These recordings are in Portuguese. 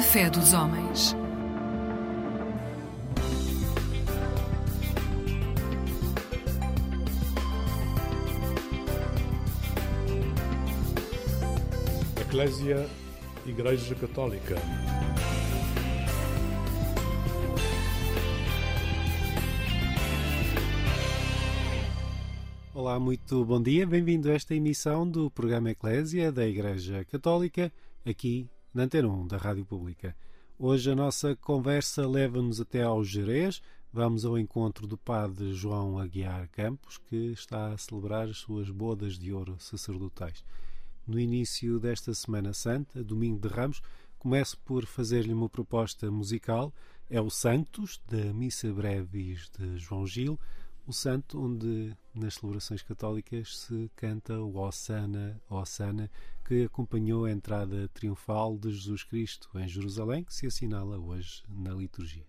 A fé dos homens. Eclésia Igreja Católica. Olá, muito bom dia. Bem-vindo a esta emissão do programa Eclésia da Igreja Católica, aqui na Antena 1 da Rádio Pública. Hoje a nossa conversa leva-nos até ao Jerez. Vamos ao encontro do Padre João Aguiar Campos, que está a celebrar as suas bodas de ouro sacerdotais. No início desta Semana Santa, domingo de Ramos, começo por fazer-lhe uma proposta musical. É o Santos, da Missa Brevis de João Gil, o santo onde nas celebrações católicas se canta o Osana, Osana, que acompanhou a entrada triunfal de Jesus Cristo em Jerusalém, que se assinala hoje na liturgia.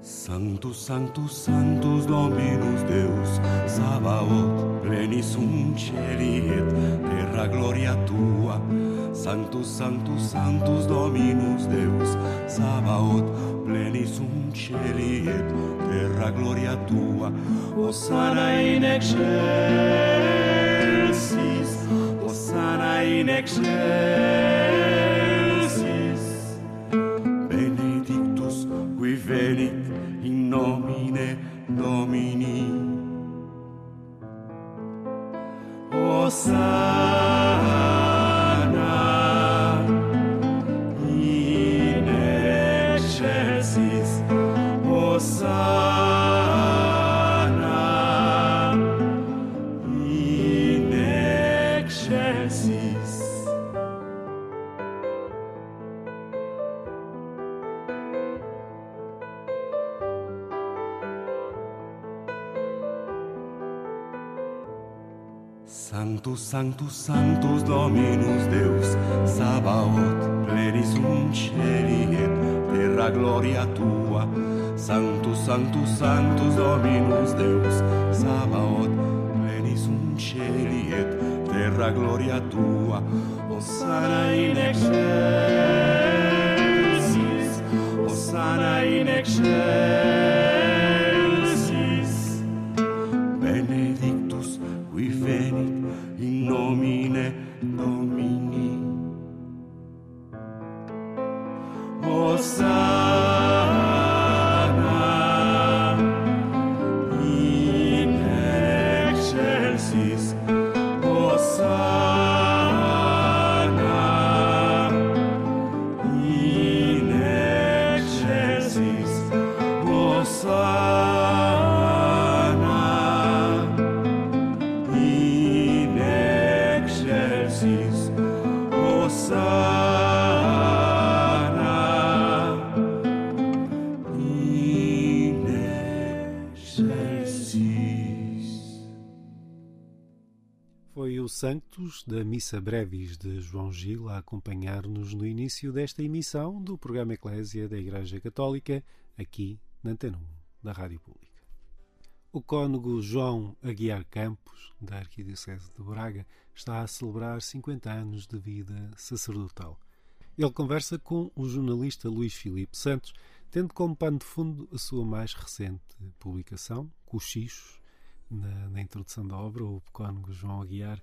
Sanctus, Sanctus, Sanctus Dominus Deus, Sabaoth, plenis un celi et terra gloria tua. Sanctus, Sanctus, Sanctus Dominus Deus, Sabaoth, plenis celi et terra gloria tua. Hosanna in excelsis, Hosanna in excelsis. Benedictus qui venit in nomine Domini. Hosanna Sanctus, Sanctus, Dominus Deus, Sabaoth, plenis un celi et terra gloria tua. Sanctus, Sanctus, Sanctus Dominus Deus, Sabaoth, plenis un celi et terra gloria tua. Hosanna in excelsis, Hosanna in excelsis. Da Missa Brevis de João Gil a acompanhar-nos no início desta emissão do programa Eclésia da Igreja Católica, aqui na Antena 1 da Rádio Pública. O cônego João Aguiar Campos, da Arquidiocese de Braga, está a celebrar 50 anos de vida sacerdotal. Ele conversa com o jornalista Luís Filipe Santos, tendo como pano de fundo a sua mais recente publicação, Cochichos, na, na introdução da obra, o cônego João Aguiar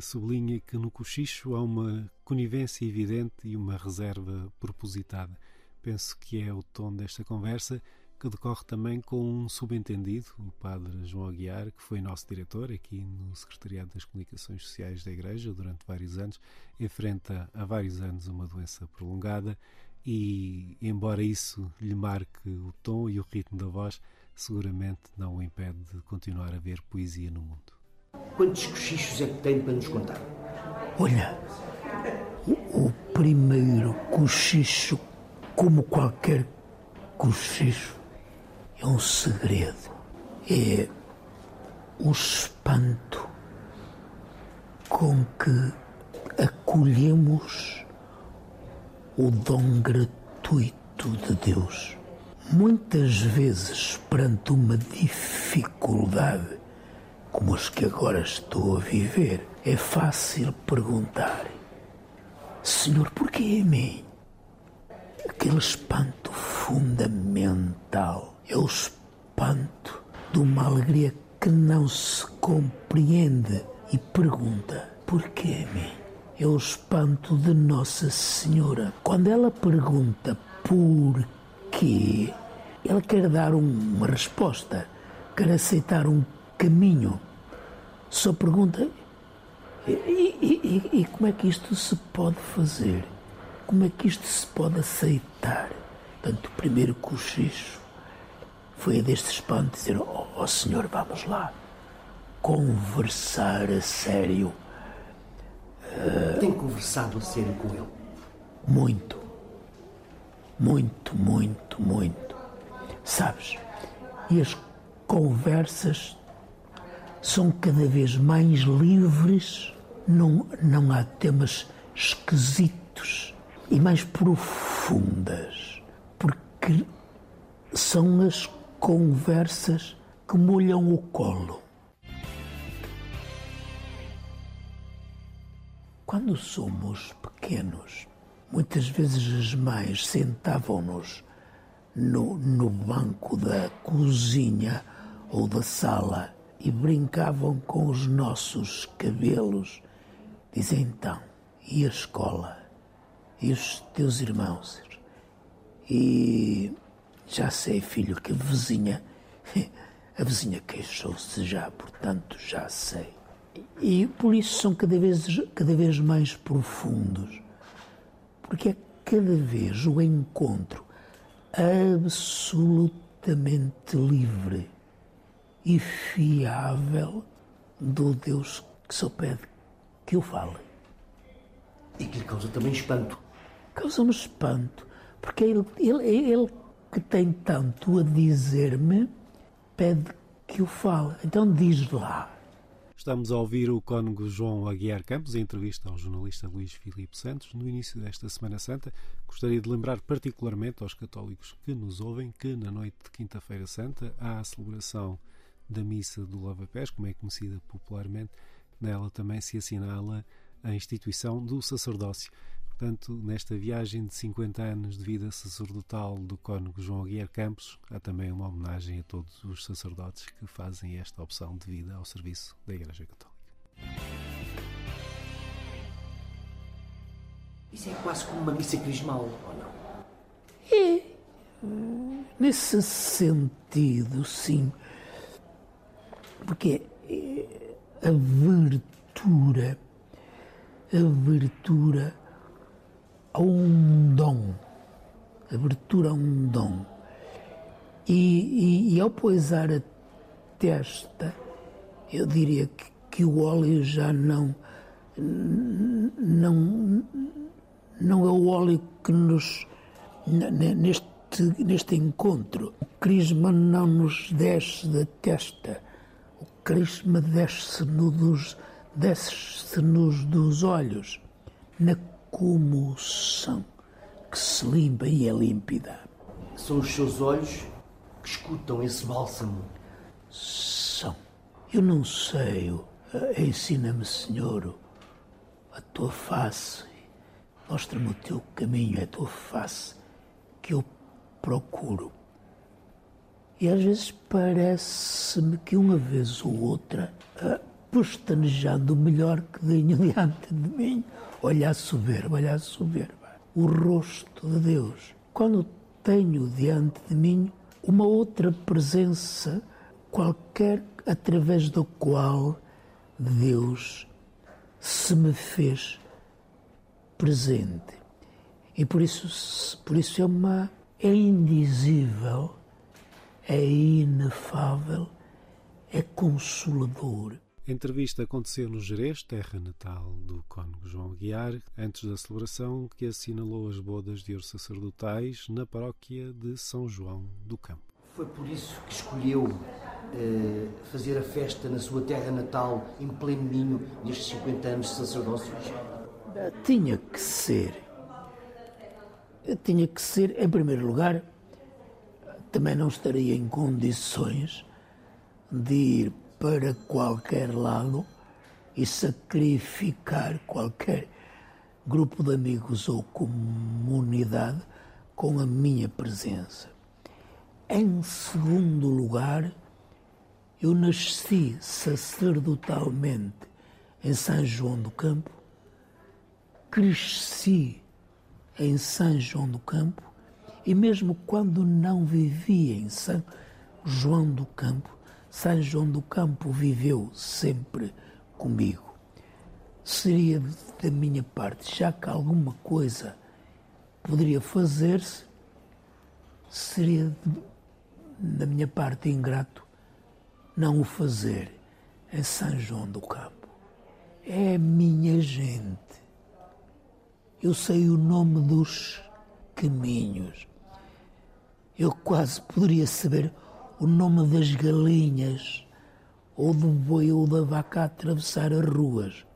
sublinha que no cochicho há uma conivência evidente e uma reserva propositada. Penso que é o tom desta conversa que decorre também com um subentendido, o padre João Aguiar, que foi nosso diretor aqui no Secretariado das Comunicações Sociais da Igreja durante vários anos, enfrenta há vários anos uma doença prolongada e, embora isso lhe marque o tom e o ritmo da voz, seguramente não o impede de continuar a ver poesia no mundo. Quantos cochichos é que tem para nos contar? Olha, o, o primeiro cochicho, como qualquer cochicho, é um segredo. É o espanto com que acolhemos o dom gratuito de Deus. Muitas vezes, perante uma dificuldade como as que agora estou a viver, é fácil perguntar: Senhor, porquê a mim? Aquele espanto fundamental é o espanto de uma alegria que não se compreende e pergunta: porquê a mim? É o espanto de Nossa Senhora. Quando ela pergunta porquê, ela quer dar uma resposta, quer aceitar um caminho. Só pergunta: e, e, e, e como é que isto se pode fazer? Como é que isto se pode aceitar? Portanto, o primeiro cochicho foi a deste espanto dizer: oh, oh Senhor, vamos lá, conversar a sério. Tem conversado a sério com ele? Muito. Muito, muito, muito. Sabes? E as conversas são cada vez mais livres, não, não há temas esquisitos e mais profundas, porque são as conversas que molham o colo. Quando somos pequenos, muitas vezes as mães sentavam-nos no, no banco da cozinha ou da sala e brincavam com os nossos cabelos. Dizem então, e a escola? E os teus irmãos? E já sei, filho, que a vizinha, a vizinha queixou-se já, portanto já sei. E por isso são cada vez, cada vez mais profundos, porque é cada vez o encontro absolutamente livre e fiável do Deus que só pede que eu fale. E que lhe causa também espanto. Causa-me espanto, porque é ele, ele, é ele que tem tanto a dizer-me, pede que eu fale. Então diz lá. Estamos a ouvir o cônego João Aguiar Campos em entrevista ao jornalista Luís Filipe Santos no início desta Semana Santa. Gostaria de lembrar particularmente aos católicos que nos ouvem que na noite de Quinta-feira Santa há a celebração da Missa do Lava-Pés, como é conhecida popularmente. Nela também se assinala a instituição do sacerdócio. Portanto, nesta viagem de 50 anos de vida sacerdotal do cônego João Aguiar Campos, há também uma homenagem a todos os sacerdotes que fazem esta opção de vida ao serviço da Igreja Católica. Isso é quase como uma missa crismal, ou não? É. Nesse sentido, sim. Porque a abertura, abertura a um dom, abertura a um dom. E, e, e ao poisar a testa, eu diria que, que o óleo já não, não, não é o óleo que nos, neste, neste encontro, o crisma não nos desce da testa, o crisma desce-nos desce dos olhos, na comoção que se limpa e é límpida. São os seus olhos que escutam esse bálsamo. São. Eu não sei. Ensina-me, Senhor, a tua face. Mostra-me o teu caminho, a tua face, que eu procuro. E às vezes parece-me que uma vez ou outra, pestanejando o melhor que tenho diante de mim, olha a soberba, olha a soberba, o rosto de Deus. Quando tenho diante de mim uma outra presença qualquer através do qual Deus se me fez presente. E por isso, por isso é uma é indizível, é inefável, é consolador. A entrevista aconteceu no Jerez, terra natal do cônego João Aguiar, antes da celebração que assinalou as bodas de ouro sacerdotais na paróquia de São João do Campo. Foi por isso que escolheu eh, fazer a festa na sua terra natal, em pleno ninho, nestes 50 anos de sacerdócio? Tinha que ser. tinha que ser, em primeiro lugar, também não estaria em condições de ir para qualquer lado e sacrificar qualquer grupo de amigos ou comunidade com a minha presença. Em segundo lugar, eu nasci sacerdotalmente em São João do Campo, cresci em São João do Campo e mesmo quando não vivia em São João do Campo, São João do Campo viveu sempre comigo. Seria da minha parte, já que alguma coisa poderia fazer-se, seria da minha parte ingrato não o fazer em São João do Campo. É minha gente. Eu sei o nome dos caminhos. Eu quase poderia saber o nome das galinhas, ou do boi ou da vaca a atravessar as ruas.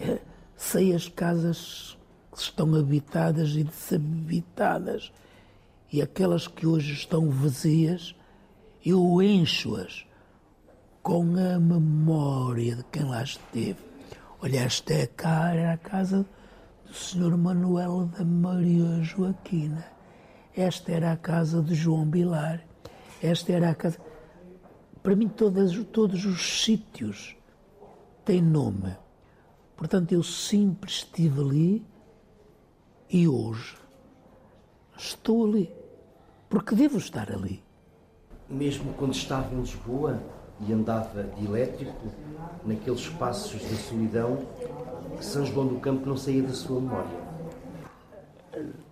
É, sei as casas que estão habitadas e desabitadas, e aquelas que hoje estão vazias, eu encho-as com a memória de quem lá esteve. Olha, esta é a cara, casa do Sr. Manuel da Maria Joaquina. Esta era a casa de João Bilar. Esta era a casa. Para mim, todas, todos os sítios têm nome. Portanto, eu sempre estive ali e hoje estou ali. Porque devo estar ali. Mesmo quando estava em Lisboa e andava de elétrico, naqueles passos da solidão, São João do Campo não saía da sua memória.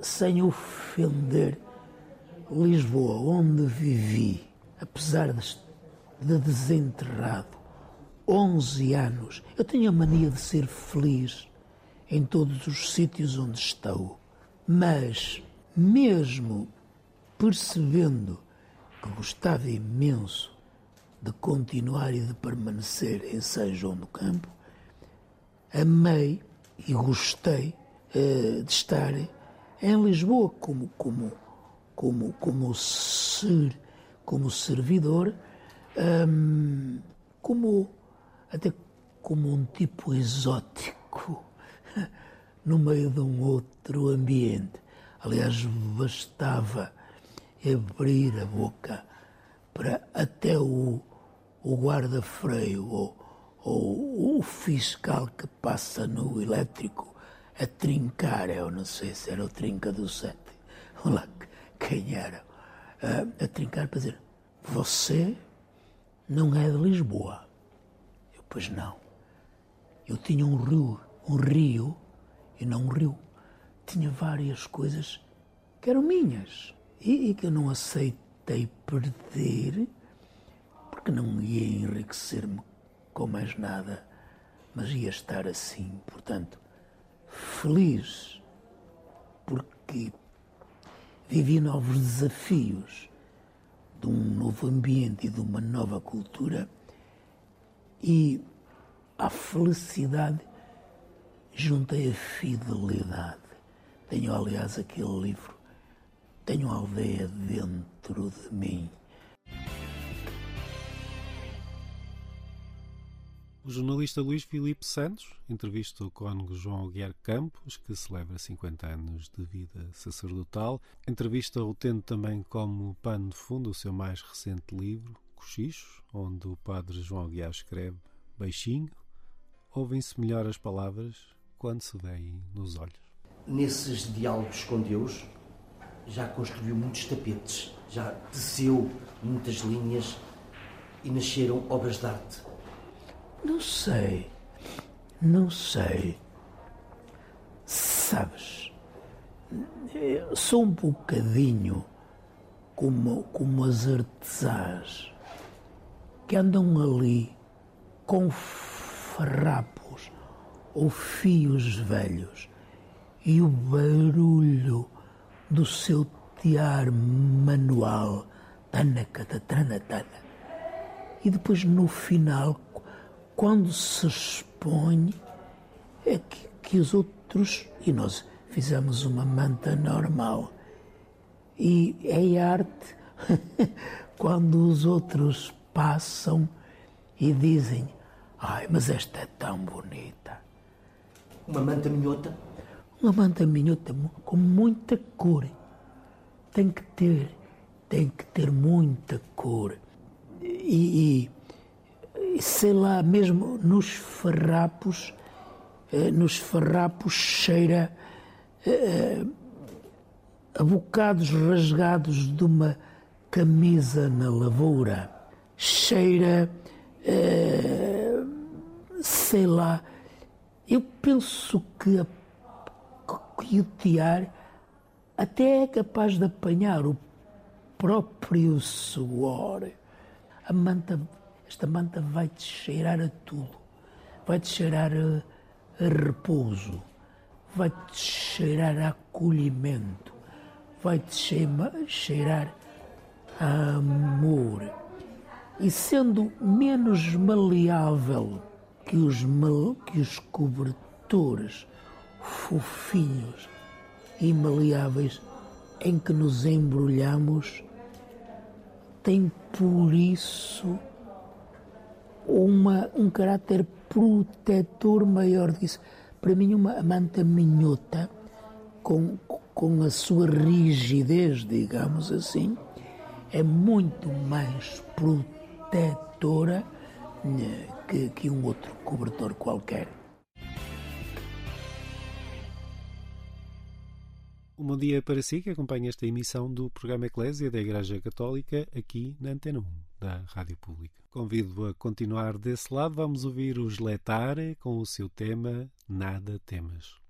Sem ofender Lisboa, onde vivi, apesar de, de desenterrado, 11 anos, eu tenho a mania de ser feliz em todos os sítios onde estou. Mas, mesmo percebendo que gostava imenso de continuar e de permanecer em São João do Campo, amei e gostei uh, de estar em Lisboa como, como, como, como, ser, como servidor, um, como, até como um tipo exótico no meio de um outro ambiente. Aliás, bastava abrir a boca para até o o guarda-freio ou, ou o fiscal que passa no elétrico a trincar, eu não sei se era o trinca do sete, lá quem era, a, a trincar para dizer, você não é de Lisboa. Eu, pois não. Eu tinha um rio, um rio, e não um rio. Tinha várias coisas que eram minhas e, e que eu não aceitei perder que não ia enriquecer-me com mais nada, mas ia estar assim, portanto, feliz, porque vivi novos desafios de um novo ambiente e de uma nova cultura e à felicidade juntei a fidelidade. Tenho, aliás, aquele livro, tenho a aldeia dentro de mim. O jornalista Luís Filipe Santos entrevista o cônego João Aguiar Campos, que celebra 50 anos de vida sacerdotal. Entrevista-o tendo também como pano de fundo o seu mais recente livro, Cochichos, onde o padre João Aguiar escreve baixinho, ouvem-se melhor as palavras quando se veem nos olhos. Nesses diálogos com Deus, já construiu muitos tapetes, já teceu muitas linhas e nasceram obras de arte não sei. Não sei. Sabes, sou um bocadinho como, como as artesãs que andam ali com farrapos ou fios velhos e o barulho do seu tiar manual, tana, tana, tana. E depois no final quando se expõe é que, que os outros, e nós fizemos uma manta normal. E é arte quando os outros passam e dizem: Ai, mas esta é tão bonita. Uma manta minhota? Uma manta minhota com muita cor. Tem que ter, tem que ter muita cor. E, e sei lá, mesmo nos farrapos, eh, nos farrapos cheira eh, a bocados rasgados de uma camisa na lavoura. Cheira, eh, sei lá, eu penso que, que o tiar até é capaz de apanhar o próprio suor. A manta, esta manta vai-te cheirar a tudo. Vai-te cheirar a, a repouso. Vai-te cheirar a acolhimento. Vai-te cheirar a amor. E sendo menos maleável que os, mal, que os cobertores fofinhos e maleáveis em que nos embrulhamos, tem por isso uma, um caráter protetor maior disso. Para mim, uma manta minhota, com, com a sua rigidez, digamos assim, é muito mais protetora né, que, que um outro cobertor qualquer. Um bom dia para si que acompanha esta emissão do programa Eclésia da Igreja Católica aqui na Antena 1 da Rádio Pública. Convido a continuar desse lado. Vamos ouvir os Letare com o seu tema Nada Temas.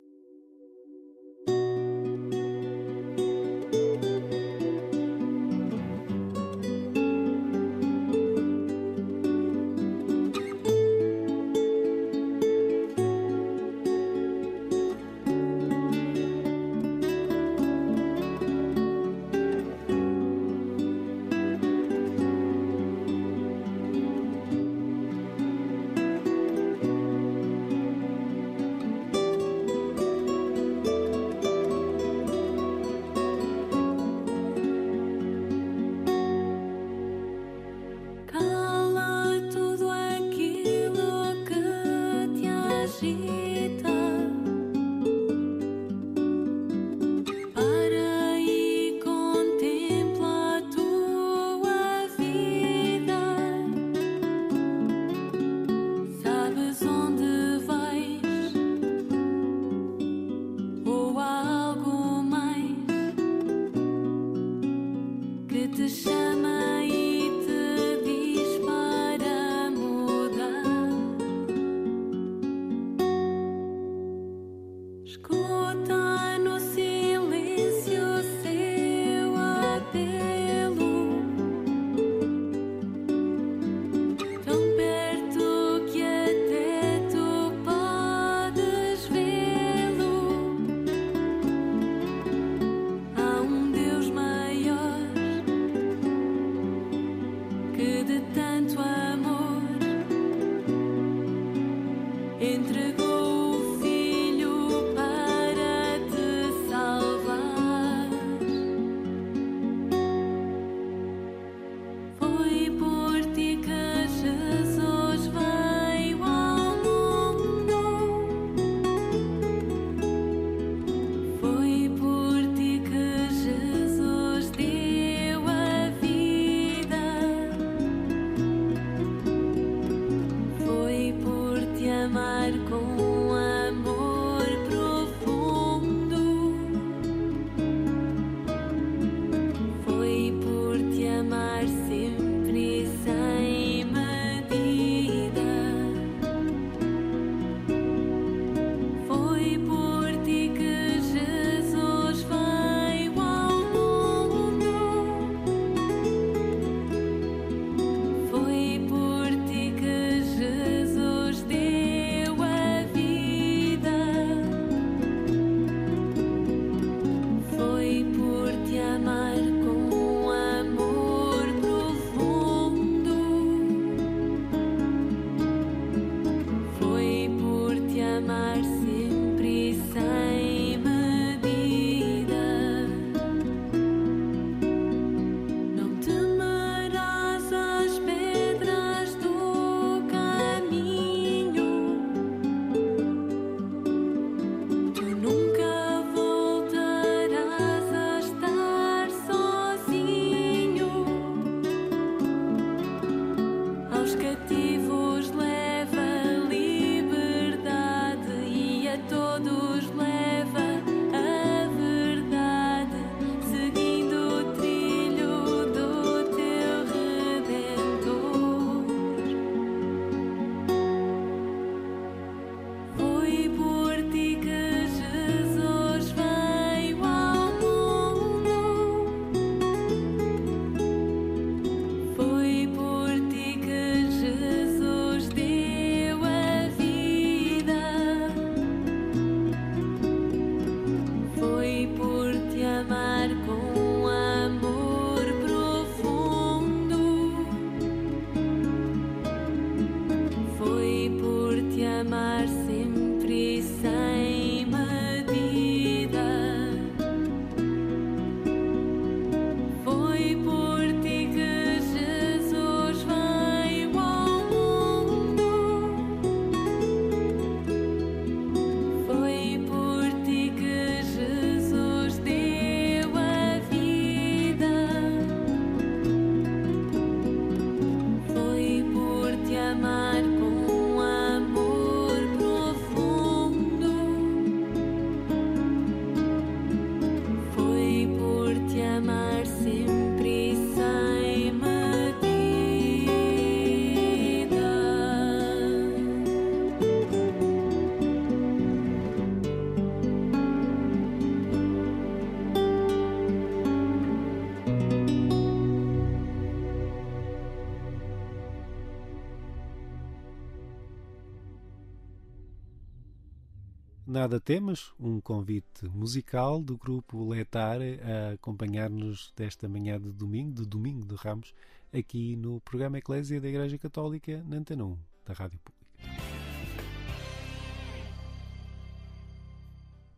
Nada Temas, um convite musical do grupo Letar a acompanhar-nos desta manhã de domingo, de domingo de Ramos, aqui no programa Eclésia da Igreja Católica, na Antena 1, da Rádio Pública.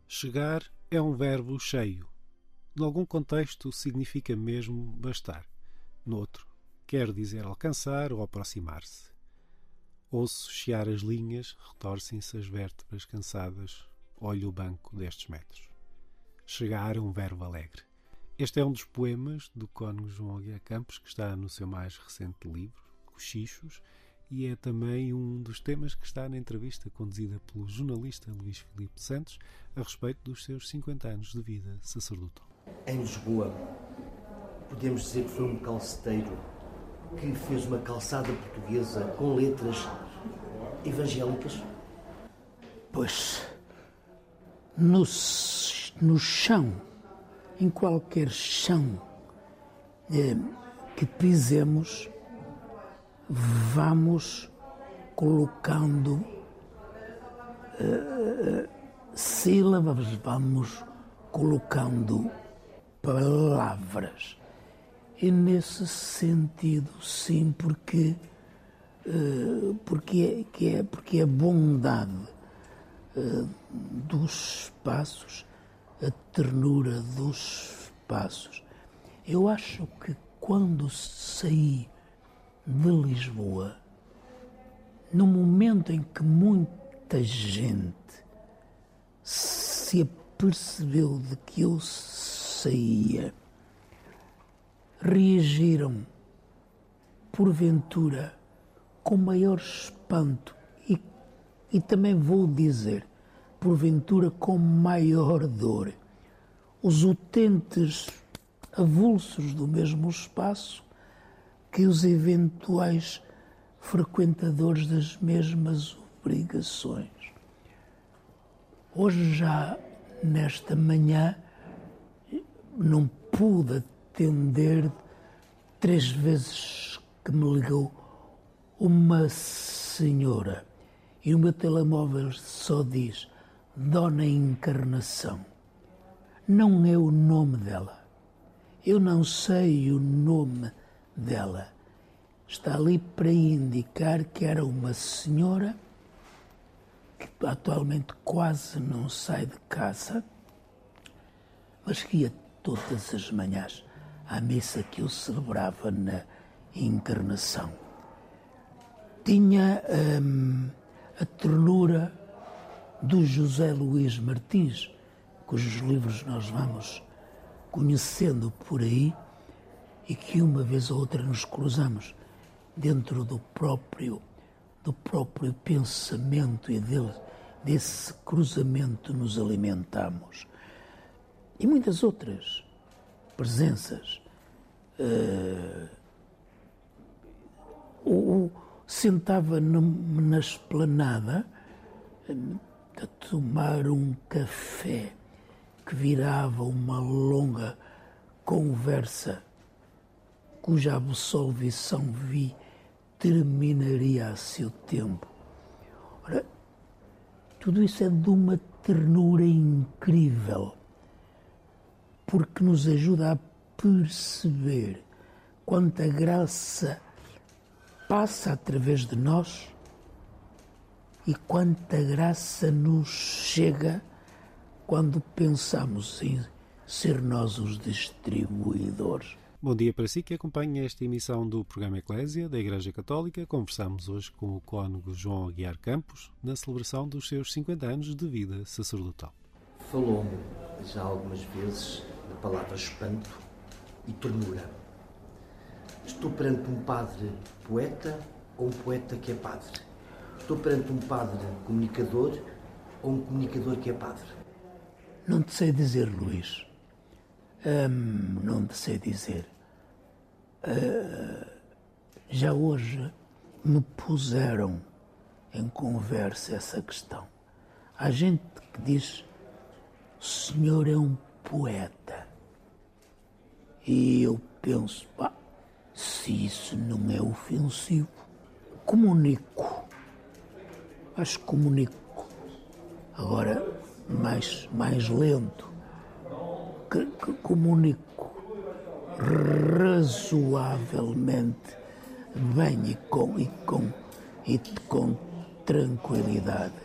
Chegar é um verbo cheio. Em algum contexto significa mesmo bastar. Noutro, quer dizer alcançar ou aproximar-se. Ouço chiar as linhas, retorcem-se as vértebras cansadas, olho o banco destes metros. Chegar um verbo alegre. Este é um dos poemas do cônego João Aguiar Campos, que está no seu mais recente livro, Cochichos, e é também um dos temas que está na entrevista conduzida pelo jornalista Luís Filipe Santos a respeito dos seus 50 anos de vida sacerdotal. Em Lisboa, podemos dizer que foi um calceteiro que fez uma calçada portuguesa com letras evangélicas? Pois, no, no chão, em qualquer chão eh, que pisemos, vamos colocando eh, sílabas, vamos colocando palavras. E nesse sentido, sim, porque, porque, é, que é, porque a bondade dos espaços, a ternura dos espaços. Eu acho que quando saí de Lisboa, no momento em que muita gente se apercebeu de que eu saía, reagiram, porventura, com maior espanto e, e também vou dizer, porventura, com maior dor. Os utentes avulsos do mesmo espaço que os eventuais frequentadores das mesmas obrigações. Hoje, já nesta manhã, não pude atender três vezes que me ligou uma senhora e o meu telemóvel só diz Dona Encarnação. Não é o nome dela. Eu não sei o nome dela. Está ali para indicar que era uma senhora que atualmente quase não sai de casa, mas que ia todas as manhãs à missa que eu celebrava na Encarnação. Tinha hum, a ternura do José Luís Martins, cujos livros nós vamos conhecendo por aí e que uma vez ou outra nos cruzamos dentro do próprio do próprio pensamento e dele, desse cruzamento nos alimentamos. E muitas outras presenças. Uh, ou, sentava na esplanada a tomar um café que virava uma longa conversa cuja absolvição vi terminaria a seu tempo. Ora, tudo isso é de uma ternura incrível porque nos ajuda a perceber quanta graça passa através de nós e quanta graça nos chega quando pensamos em ser nós os distribuidores. Bom dia para si que acompanha esta emissão do programa Eclésia da Igreja Católica. Conversamos hoje com o cônego João Aguiar Campos na celebração dos seus 50 anos de vida sacerdotal. Falou-me já algumas vezes da palavra espanto e ternura. Estou perante um padre poeta ou um poeta que é padre? Estou perante um padre comunicador ou um comunicador que é padre? Não te sei dizer, Luís. Hum, não te sei dizer. Uh, já hoje me puseram em conversa essa questão. Há gente que diz: o senhor é um poeta. E eu penso, se isso não é ofensivo, comunico. Acho que comunico. Agora, mais, mais lento, que, que comunico razoavelmente bem e com, e com, e com tranquilidade.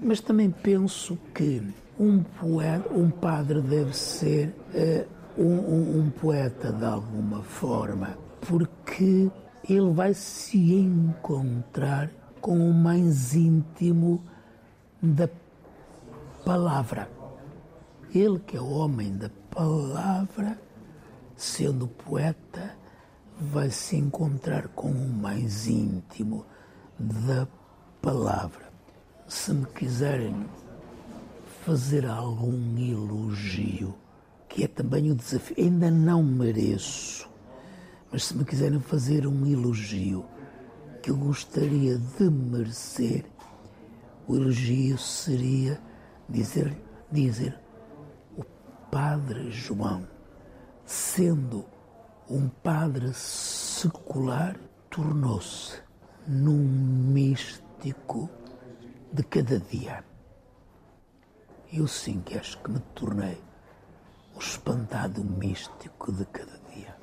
Mas também penso que um, poeta, um padre deve ser uh, um, um, poeta de alguma forma, porque ele vai se encontrar com o mais íntimo da palavra. Ele que é o homem da palavra, sendo poeta, vai se encontrar com o mais íntimo da palavra. Se me quiserem fazer algum elogio, que é também o desafio, ainda não mereço, mas se me quiserem fazer um elogio que eu gostaria de merecer, o elogio seria dizer, dizer o Padre João, sendo um padre secular, tornou-se num místico de cada dia. Eu sim que acho que me tornei o espantado místico de cada dia.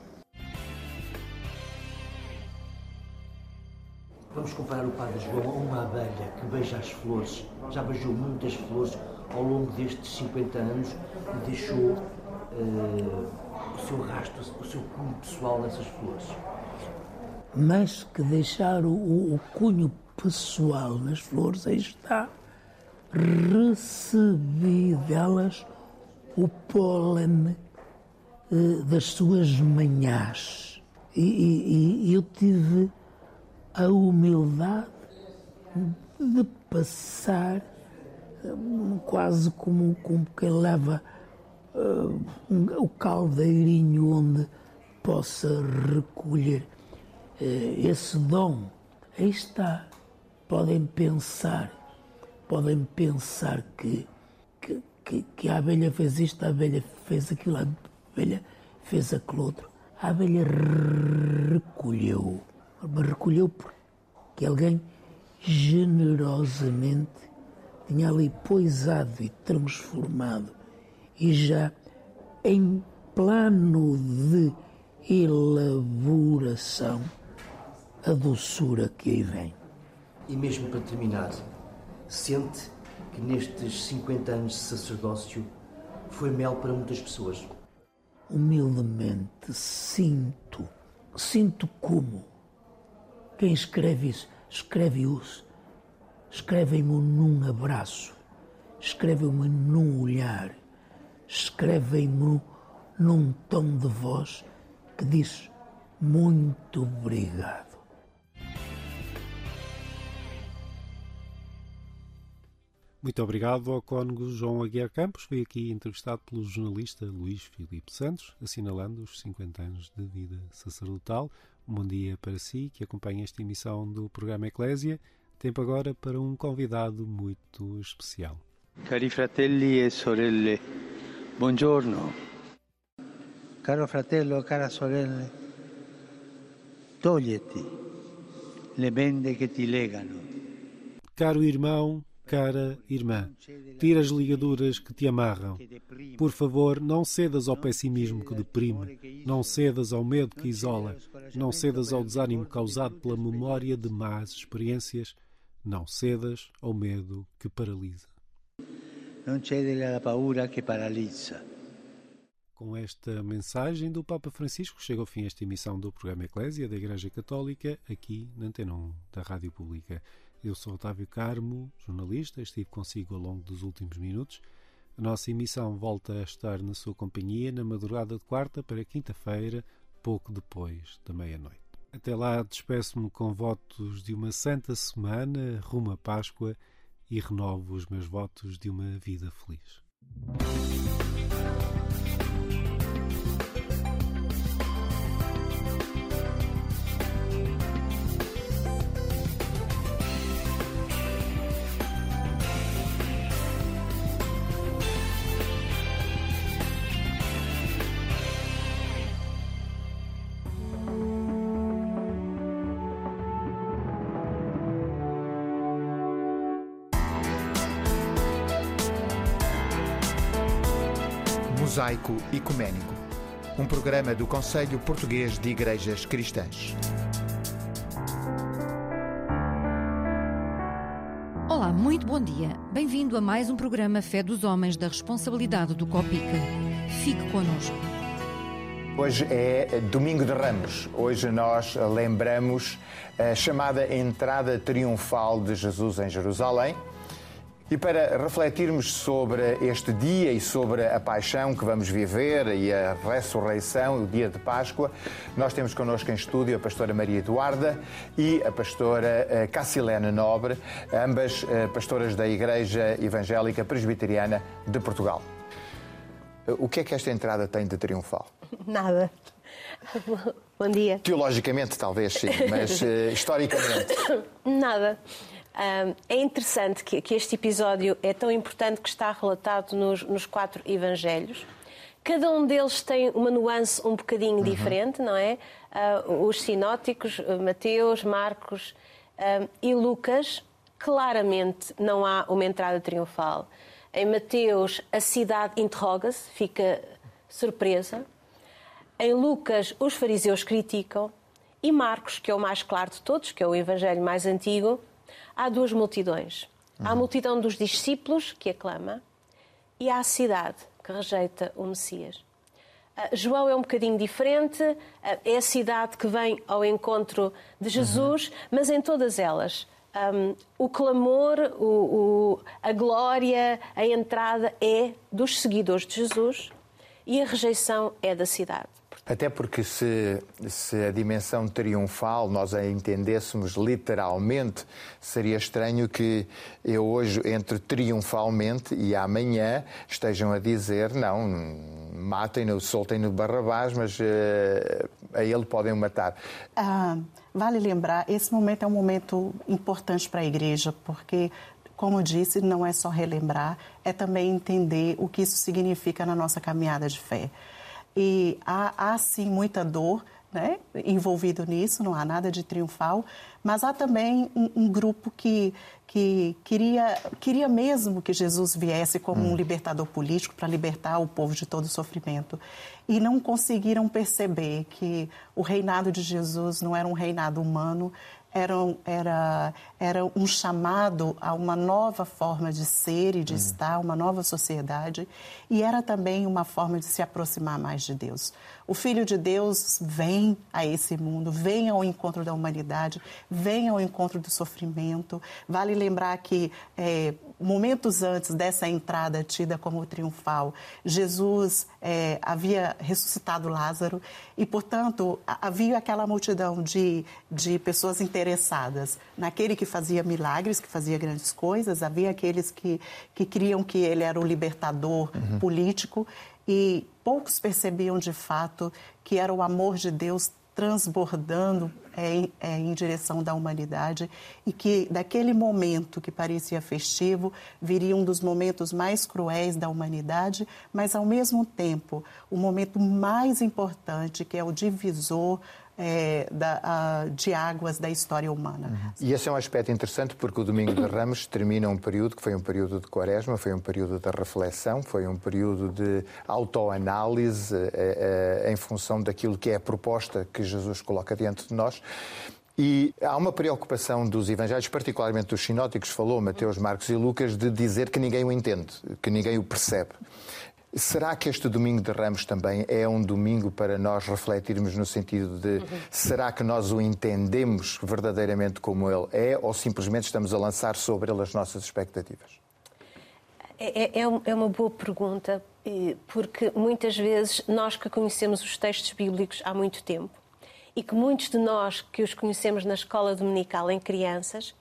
Vamos comparar o Padre João a uma abelha que beija as flores, já beijou muitas flores ao longo destes 50 anos e deixou uh, o seu rastro, o seu cunho pessoal nessas flores. Mais que deixar o, o cunho pessoal nas flores, aí está. Recebi delas o pólen uh, das suas manhãs. E, e, e eu tive a humildade de passar quase como, como quem leva uh, um, o caldeirinho onde possa recolher uh, esse dom. Aí está. Podem pensar, podem pensar que, que, que a abelha fez isto, a abelha fez aquilo, a abelha fez aquilo outro. A abelha recolheu, mas recolheu porque alguém generosamente tinha ali poisado e transformado e já em plano de elaboração a doçura que aí vem. E mesmo para terminar, sente que nestes 50 anos de sacerdócio foi mel para muitas pessoas? Humildemente sinto, sinto como quem escreve isso, escreve-os escrevem-me num abraço, escrevem-me num olhar, escrevem-me num tom de voz que diz muito obrigado. Muito obrigado ao cônego João Aguiar Campos. Foi aqui entrevistado pelo jornalista Luís Filipe Santos, assinalando os 50 anos de vida sacerdotal. Um bom dia para si, que acompanha esta emissão do programa Eclésia Tempo agora para um convidado muito especial. Cari fratelli e sorelle, buongiorno. Caro fratello, cara sorelle, toglieti le bende che ti legano. Caro irmão, cara irmã, tira as ligaduras que te amarram. Por favor, não cedas ao pessimismo que deprime, não cedas ao medo que isola, não cedas ao desânimo causado pela memória de más experiências não cedas ao medo que paralisa. Não à paura que paralisa. Com esta mensagem do Papa Francisco, chega ao fim esta emissão do programa Eclésia da Igreja Católica, aqui na Antena 1 da Rádio Pública. Eu sou Otávio Carmo, jornalista, estive consigo ao longo dos últimos minutos. A nossa emissão volta a estar na sua companhia na madrugada de quarta para quinta-feira, pouco depois da meia-noite. Até lá, despeço-me com votos de uma santa semana, rumo à Páscoa e renovo os meus votos de uma vida feliz. Mosaico Ecuménico, um programa do Conselho Português de Igrejas Cristãs. Olá, muito bom dia. Bem-vindo a mais um programa Fé dos Homens da responsabilidade do Copica. Fique connosco. Hoje é Domingo de Ramos. Hoje nós lembramos a chamada entrada triunfal de Jesus em Jerusalém. E para refletirmos sobre este dia e sobre a paixão que vamos viver e a ressurreição, o dia de Páscoa, nós temos connosco em estúdio a pastora Maria Eduarda e a pastora eh, Cassilene Nobre, ambas eh, pastoras da Igreja Evangélica Presbiteriana de Portugal. O que é que esta entrada tem de triunfal? Nada. Bom dia. Teologicamente, talvez sim, mas uh, historicamente. Nada. É interessante que, que, este episódio é tão importante que está relatado nos, nos, quatro evangelhos. Cada um deles tem uma nuance um bocadinho uhum. diferente, não é? Uh, os sinóticos, Mateus, Marcos uh, e Lucas, claramente não há uma entrada triunfal. Em Mateus, a cidade interroga-se, fica surpresa. Em Lucas, os fariseus criticam. E Marcos, que é o mais claro de todos, que é o evangelho mais antigo, há duas multidões. Há a multidão dos discípulos, que aclama, e há a cidade, que rejeita o Messias. Uh, João é um bocadinho diferente, uh, é a cidade que vem ao encontro de Jesus, uhum. mas em todas elas. Um, o clamor, o, o, a glória, a entrada é dos seguidores de Jesus e a rejeição é da cidade. Até porque se, se, a dimensão triunfal nós a entendêssemos literalmente, seria estranho que eu hoje entre triunfalmente e amanhã estejam a dizer não, matem-no, soltem-no Barrabás, mas uh, a ele podem matar. Ah, vale lembrar, esse momento é um momento importante para a igreja, porque como disse, não é só relembrar, é também entender o que isso significa na nossa caminhada de fé. E há, há sim muita dor né, envolvido nisso, não há nada de triunfal, mas há também um, um, grupo que, que queria, queria mesmo que Jesus viesse como hum. um libertador político para libertar o povo de todo o sofrimento. E não conseguiram perceber que o reinado de Jesus não era um reinado humano, era, era, era um chamado a uma nova forma de ser e de hum. estar, uma nova sociedade, e era também uma forma de se aproximar mais de Deus. O Filho de Deus vem a esse mundo, vem ao encontro da humanidade, vem ao encontro do sofrimento. Vale lembrar que é, momentos antes dessa entrada tida como triunfal, Jesus é, havia ressuscitado Lázaro e, portanto, havia aquela multidão de, de pessoas interessadas naquele que fazia milagres, que fazia grandes coisas, havia aqueles que, que criam que ele era o libertador uhum. político e poucos percebiam de fato que era o amor de Deus transbordando é, é, em direção da humanidade e que daquele momento que parecia festivo viria um dos momentos mais cruéis da humanidade, mas ao mesmo tempo o momento mais importante que é o divisor é, da, de águas da história humana. Uhum. E esse é um aspecto interessante porque o Domingo de Ramos termina um período que foi um período de quaresma, foi um período de reflexão, foi um período de autoanálise é, em função daquilo que é a proposta que Jesus coloca diante de nós. E há uma preocupação dos evangelhos, particularmente dos sinóticos, falou Mateus, Marcos e Lucas, de dizer que ninguém o entende, que ninguém o percebe. Será que este domingo de Ramos também é um domingo para nós refletirmos no sentido de uhum. será que nós o entendemos verdadeiramente como ele é ou simplesmente estamos a lançar sobre ele as nossas expectativas? É, é, é uma boa pergunta, porque muitas vezes nós que conhecemos os textos bíblicos há muito tempo e que muitos de nós que os conhecemos na escola dominical em crianças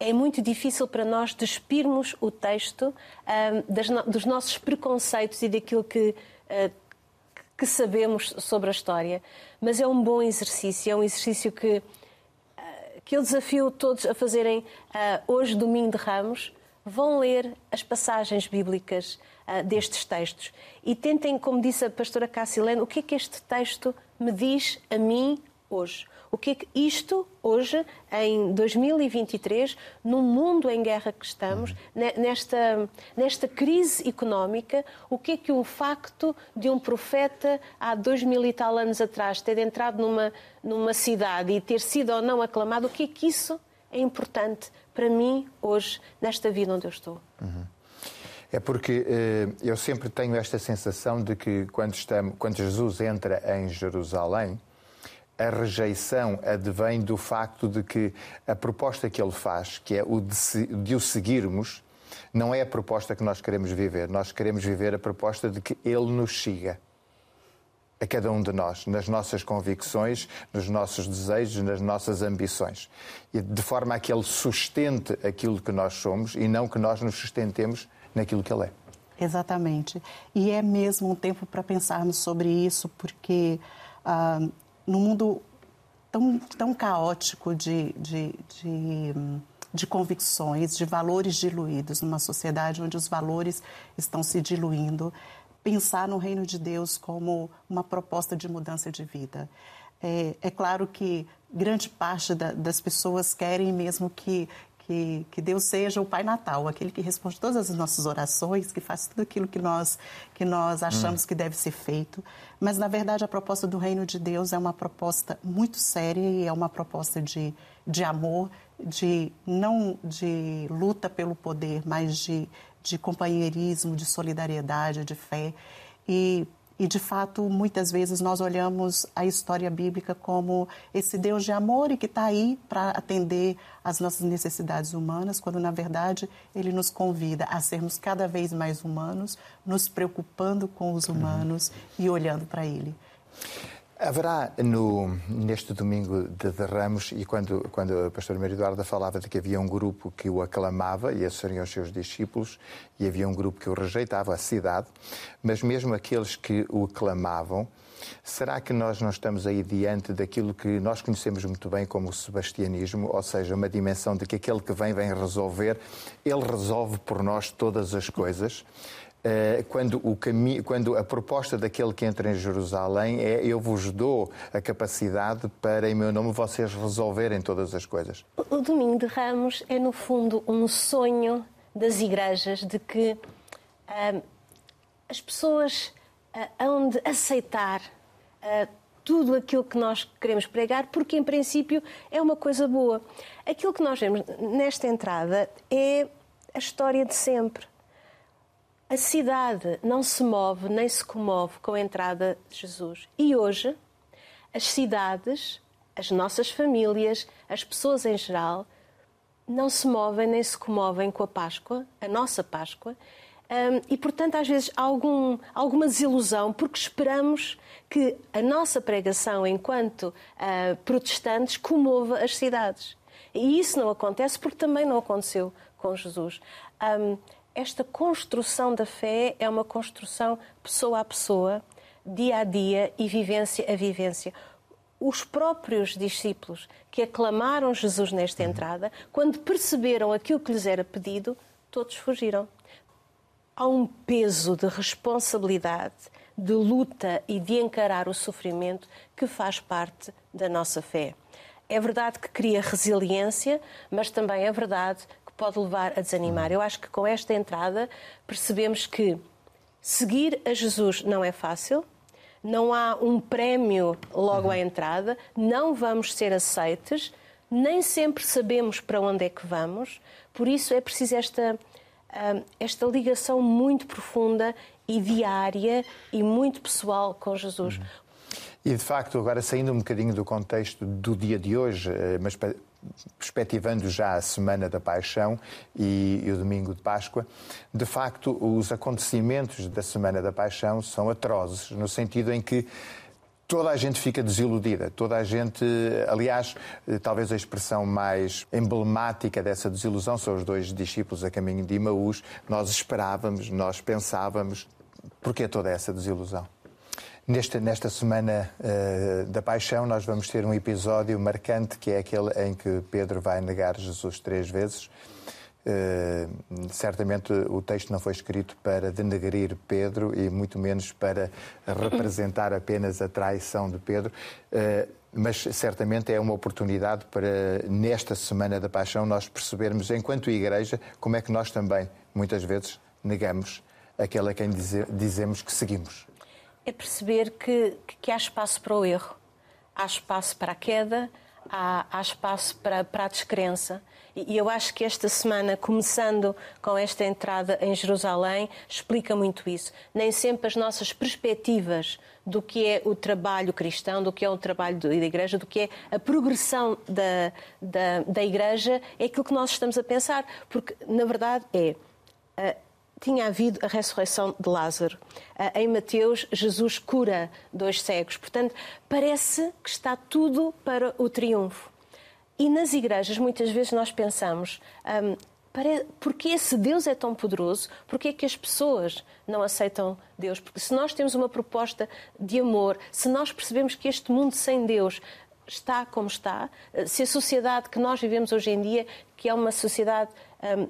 é muito difícil para nós despirmos o texto das, dos nossos preconceitos e daquilo que, uh, que sabemos sobre a história. Mas é um bom exercício, é um exercício que, uh, que eu desafio todos a fazerem uh, hoje, domingo de Ramos. Vão ler as passagens bíblicas destes textos e tentem, como disse a pastora Cassilene, o que é que este texto me diz a mim hoje? O que é que isto, hoje, em 2023, no mundo em guerra que estamos, nesta, nesta crise económica, o que é que o facto de um profeta há dois mil e tal anos atrás ter entrado numa, numa cidade e ter sido ou não aclamado, o que é que isso é importante para mim hoje, nesta vida onde eu estou? Uhum. É porque eh, eu sempre tenho esta sensação de que quando, estamos, quando Jesus entra em Jerusalém, a rejeição advém do facto de que a proposta que ele faz, que é o de, de o seguirmos, não é a proposta que nós queremos viver. Nós queremos viver a proposta de que ele nos siga a cada um de nós, nas nossas convicções, nos nossos desejos, nas nossas ambições. De forma a que ele sustente aquilo que nós somos e não que nós nos sustentemos naquilo que ele é. Exatamente. E é mesmo um tempo para pensarmos sobre isso, porque ah, no mundo tão, tão caótico de, de, de, de, convicções, de valores diluídos, numa sociedade onde os valores estão se diluindo, pensar no reino de Deus como uma proposta de mudança de vida. É, é claro que grande parte da, das pessoas querem mesmo que, que, que, Deus seja o Pai Natal, aquele que responde todas as nossas orações, que faz tudo aquilo que nós, que nós achamos hum. que deve ser feito. Mas, na verdade, a proposta do Reino de Deus é uma proposta muito séria e é uma proposta de, de amor, de não de luta pelo poder, mas de, de companheirismo, de solidariedade, de fé. E e, de fato, muitas vezes nós olhamos a história bíblica como esse Deus de amor e que está aí para atender às nossas necessidades humanas, quando, na verdade, ele nos convida a sermos cada vez mais humanos, nos preocupando com os humanos uhum. e olhando para ele. Haverá no, neste domingo de, de Ramos, e quando, quando a pastora Maria Eduarda falava de que havia um grupo que o aclamava, e esses seriam os seus discípulos, e havia um grupo que o rejeitava, a cidade, mas mesmo aqueles que o aclamavam, será que nós não estamos aí diante daquilo que nós conhecemos muito bem como o sebastianismo, ou seja, uma dimensão de que aquele que vem, vem resolver, ele resolve por nós todas as coisas? Eh, quando, o quando a proposta daquele que entra em Jerusalém é eu vos dou a capacidade para, em meu nome, vocês resolverem todas as coisas. O Domingo de Ramos é, no fundo, um sonho das igrejas de que uh, as pessoas uh, hão de aceitar uh, tudo aquilo que nós queremos pregar, porque, em princípio, é uma coisa boa. Aquilo que nós vemos nesta entrada é a história de sempre a cidade não se move nem se comove com a entrada de Jesus. E hoje, as cidades, as nossas famílias, as pessoas em geral, não se movem nem se comovem com a Páscoa, a nossa Páscoa, um, e, portanto, às vezes há algum, alguma desilusão, porque esperamos que a nossa pregação, enquanto uh, protestantes, comova as cidades. E isso não acontece porque também não aconteceu com Jesus. Um, esta construção da fé é uma construção pessoa a pessoa, dia a dia e vivência a vivência. Os próprios discípulos que aclamaram Jesus nesta entrada, quando perceberam aquilo que lhes era pedido, todos fugiram. Há um peso de responsabilidade, de luta e de encarar o sofrimento que faz parte da nossa fé. É verdade que cria resiliência, mas também é verdade pode levar a desanimar. Eu acho que com esta entrada percebemos que seguir a Jesus não é fácil, não há um prémio logo uhum. à entrada, não vamos ser aceites, nem sempre sabemos para onde é que vamos, por isso é preciso esta, hum, esta ligação muito profunda e diária e muito pessoal com Jesus. Uhum. E de facto, agora saindo um bocadinho do contexto do dia de hoje, eh, mas perspectivando já a Semana da Paixão e, e, o Domingo de Páscoa, de facto, os acontecimentos da Semana da Paixão são atrozes, no sentido em que toda a gente fica desiludida, toda a gente, aliás, talvez a expressão mais emblemática dessa desilusão são os dois discípulos a caminho de Imaús. Nós esperávamos, nós pensávamos, porquê toda essa desilusão? Nesta, nesta semana uh, da Paixão, nós vamos ter um episódio marcante que é aquele em que Pedro vai negar Jesus três vezes. Uh, certamente o texto não foi escrito para denegrir Pedro e muito menos para representar apenas a traição de Pedro. Uh, mas certamente é uma oportunidade para, nesta Semana da Paixão, nós percebermos, enquanto Igreja, como é que nós também, muitas vezes, negamos aquele a quem dize, dizemos que seguimos. É perceber que, que há espaço para o erro, há espaço para a queda, há, há espaço para, para a descrença. E eu acho que esta semana, começando com esta entrada em Jerusalém, explica muito isso. Nem sempre as nossas perspectivas do que é o trabalho cristão, do que é o trabalho da Igreja, do que é a progressão da, da, da Igreja, é aquilo que nós estamos a pensar. Porque, na verdade, é. Uh, tinha havido a ressurreição de Lázaro. Uh, em Mateus, Jesus cura dois cegos. Portanto, parece que está tudo para o triunfo. E nas igrejas, muitas vezes nós pensamos. Um, porque se Deus é tão poderoso, porque é que as pessoas não aceitam Deus? Porque se nós temos uma proposta de amor, se nós percebemos que este mundo sem Deus está como está, se a sociedade que nós vivemos hoje em dia, que é uma sociedade um,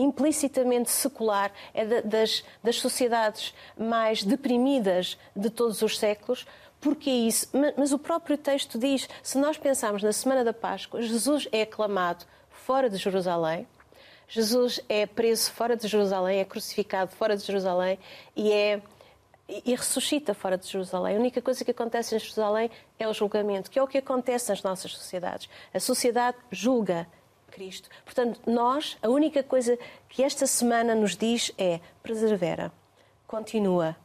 implicitamente secular, é das, das sociedades mais deprimidas de todos os séculos, porque isso? Mas o próprio texto diz: se nós pensarmos na Semana da Páscoa, Jesus é aclamado fora de Jerusalém, Jesus é preso fora de Jerusalém, é crucificado fora de Jerusalém e é e ressuscita fora de Jerusalém. A única coisa que acontece em Jerusalém é o julgamento, que é o que acontece nas nossas sociedades. A sociedade julga Cristo. Portanto, nós, a única coisa que esta semana nos diz é persevera, continua,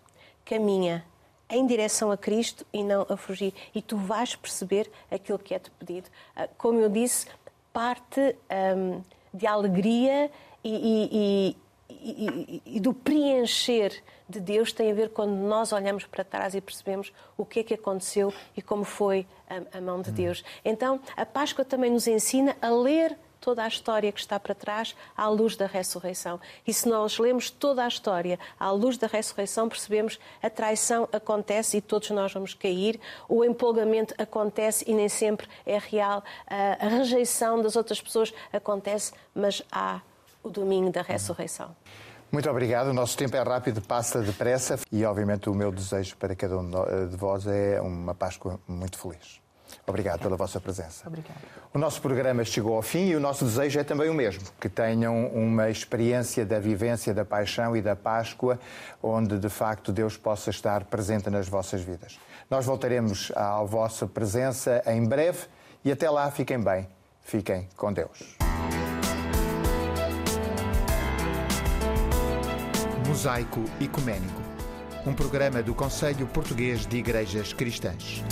caminha em direção a Cristo e não a fugir. E tu vais perceber aquilo que é-te pedido. Ah, como eu disse, parte. Um, de alegria e, e, e, e, do preencher de Deus tem a ver quando nós olhamos para trás e percebemos o que é que aconteceu e como foi a, a mão de Deus. Então, a Páscoa também nos ensina a ler toda a história que está para trás à luz da ressurreição. E se nós lemos toda a história à luz da ressurreição, percebemos a traição acontece e todos nós vamos cair, o empolgamento acontece e nem sempre é real, a rejeição das outras pessoas acontece, mas há o domingo da ressurreição. Muito obrigado. O nosso tempo é rápido, passa depressa e, obviamente, o meu desejo para cada um de vós é uma Páscoa muito feliz. Obrigado pela vossa presença. Obrigada. O nosso programa chegou ao fim e o nosso desejo é também o mesmo: que tenham uma experiência da vivência da paixão e da Páscoa, onde de facto Deus possa estar presente nas vossas vidas. Nós voltaremos à vossa presença em breve e até lá fiquem bem, fiquem com Deus. Mosaico Ecuménico, um programa do Conselho Português de Igrejas Cristãs.